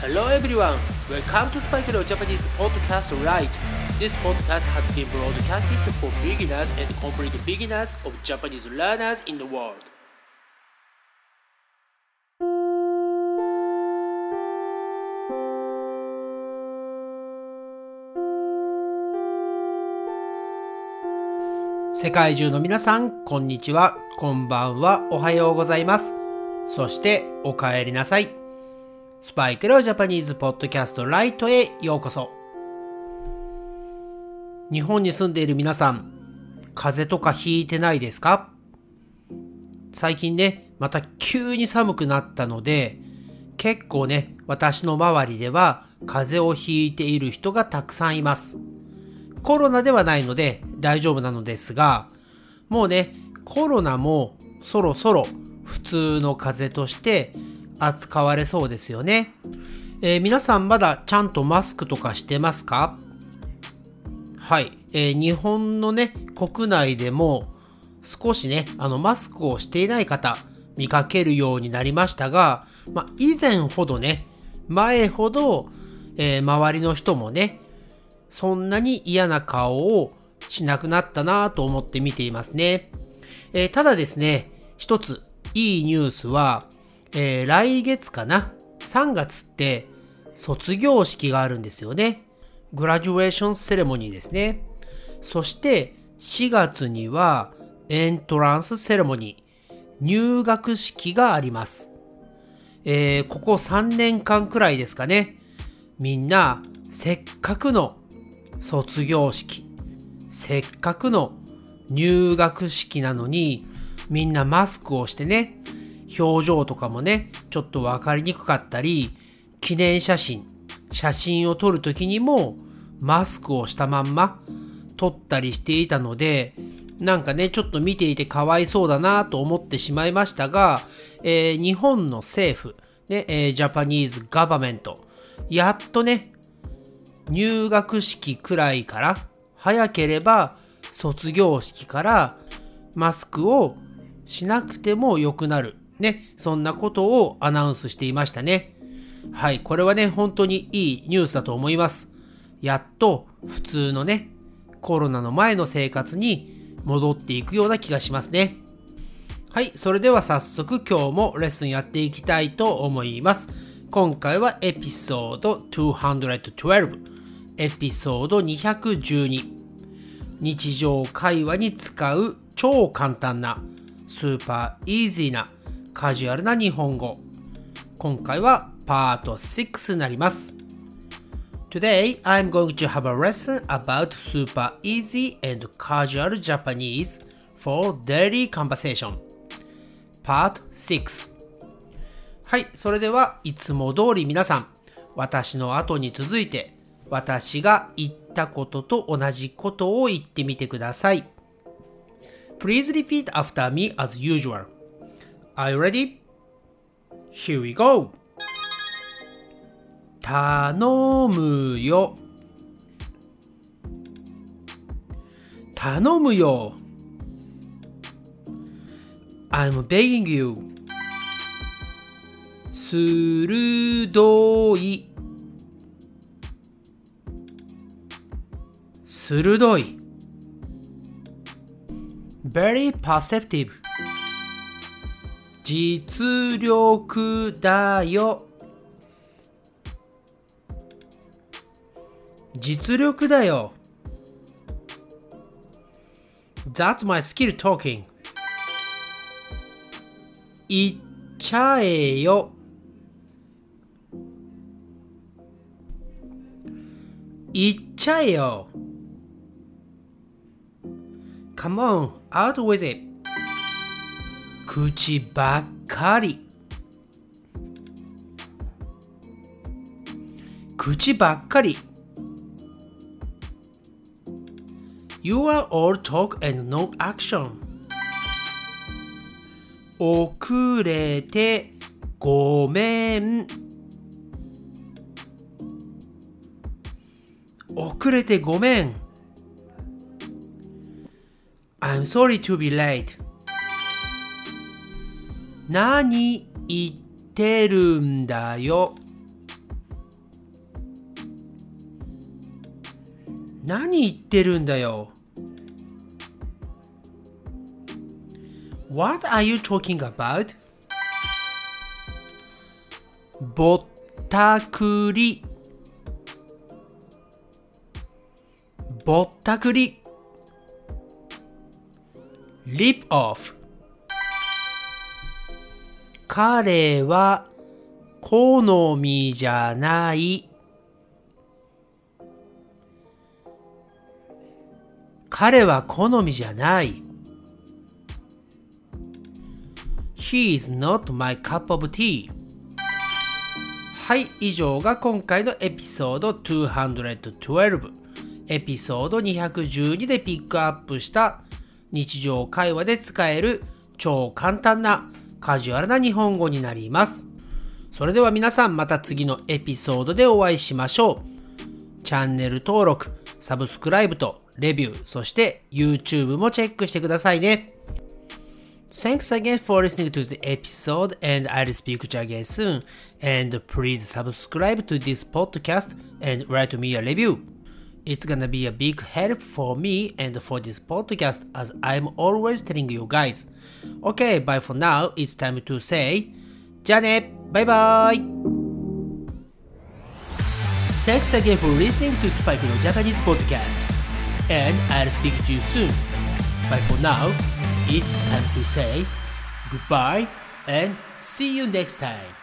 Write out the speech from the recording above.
Hello everyone, welcome to Spike Leo Japanese Podcast Right. This podcast has been broadcasted for beginners and complete beginners of Japanese learners in the world. 世界中の皆さん、こんにちは、こんばんは、おはようございます。そして、お帰りなさい。スパイクロジャパニーズポッドキャストライトへようこそ。日本に住んでいる皆さん、風邪とかひいてないですか？最近ね、また急に寒くなったので、結構ね、私の周りでは風邪をひいている人がたくさんいます。コロナではないので大丈夫なのですが、もうね、コロナもそろそろ普通の風邪として扱われそうですよね。えー、皆さんまだちゃんとマスクとかしてますか？はい、えー、日本のね、国内でも少しね、あのマスクをしていない方見かけるようになりましたが、ま、以前ほどね、前ほど、えー、周りの人もね、そんなに嫌な顔をしなくなったなと思って見ていますね。えー、ただですね、一ついいニュースは、えー、来月かな ?3 月って卒業式があるんですよね。グラジュエーションセレモニーですね。そして4月にはエントランスセレモニー、入学式があります。えー、ここ3年間くらいですかね。みんなせっかくの卒業式、せっかくの入学式なのに、みんなマスクをしてね、表情とかもね、ちょっとわかりにくかったり、記念写真、写真を撮るときにもマスクをしたまんま撮ったりしていたので、なんかね、ちょっと見ていてかわいそうだなと思ってしまいましたが、えー、日本の政府、ね、え、ジャパニーズガバメント、やっとね、入学式くらいから、早ければ卒業式からマスクをしなくても良くなる。ね、そんなことをアナウンスしていましたね。はい、これはね、本当にいいニュースだと思います。やっと普通のね、コロナの前の生活に戻っていくような気がしますね。はい、それでは早速今日もレッスンやっていきたいと思います。今回はエピソード212。エピソード212日常会話に使う超簡単なスーパーイージーなカジュアルな日本語今回はパート6になります Today I'm going to have a lesson about super easy and casual Japanese for daily conversation Part 6はい、それではいつも通り皆さん私の後に続いて私が言ったことと同じことを言ってみてください。Please repeat after me as usual. Are you ready? Here we go! 頼むよ頼むよ I'm begging you 鋭い鋭い very perceptive 実力だよ実力だよ That's my skill talking 言っちゃえよ言っちゃえよ Come on, out with it. 口ばっかり。口ばっかり。You are all talk and no action. 遅れてごめん。遅れてごめん。I'm sorry to be late. 何言ってるんだよ。何言ってるんだよ。What are you talking about? ぼったくりぼったくり Lip off 彼は好みじゃない。彼は好みじゃない。He is not my cup of tea. はい以上が今回のエピソード212エピソード212でピックアップした日常会話で使える超簡単なカジュアルな日本語になります。それでは皆さんまた次のエピソードでお会いしましょう。チャンネル登録、サブスクライブとレビュー、そして YouTube もチェックしてくださいね。Thanks again for listening to the episode and I'll speak to you again soon. And please subscribe to this podcast and write me a review. It's gonna be a big help for me and for this podcast as I'm always telling you guys. Okay, bye for now. It's time to say じゃあねバイバイ Thanks again for listening to Spike no Japanese podcast. And I'll speak to you soon. Bye for now. It's time to say goodbye and see you next time.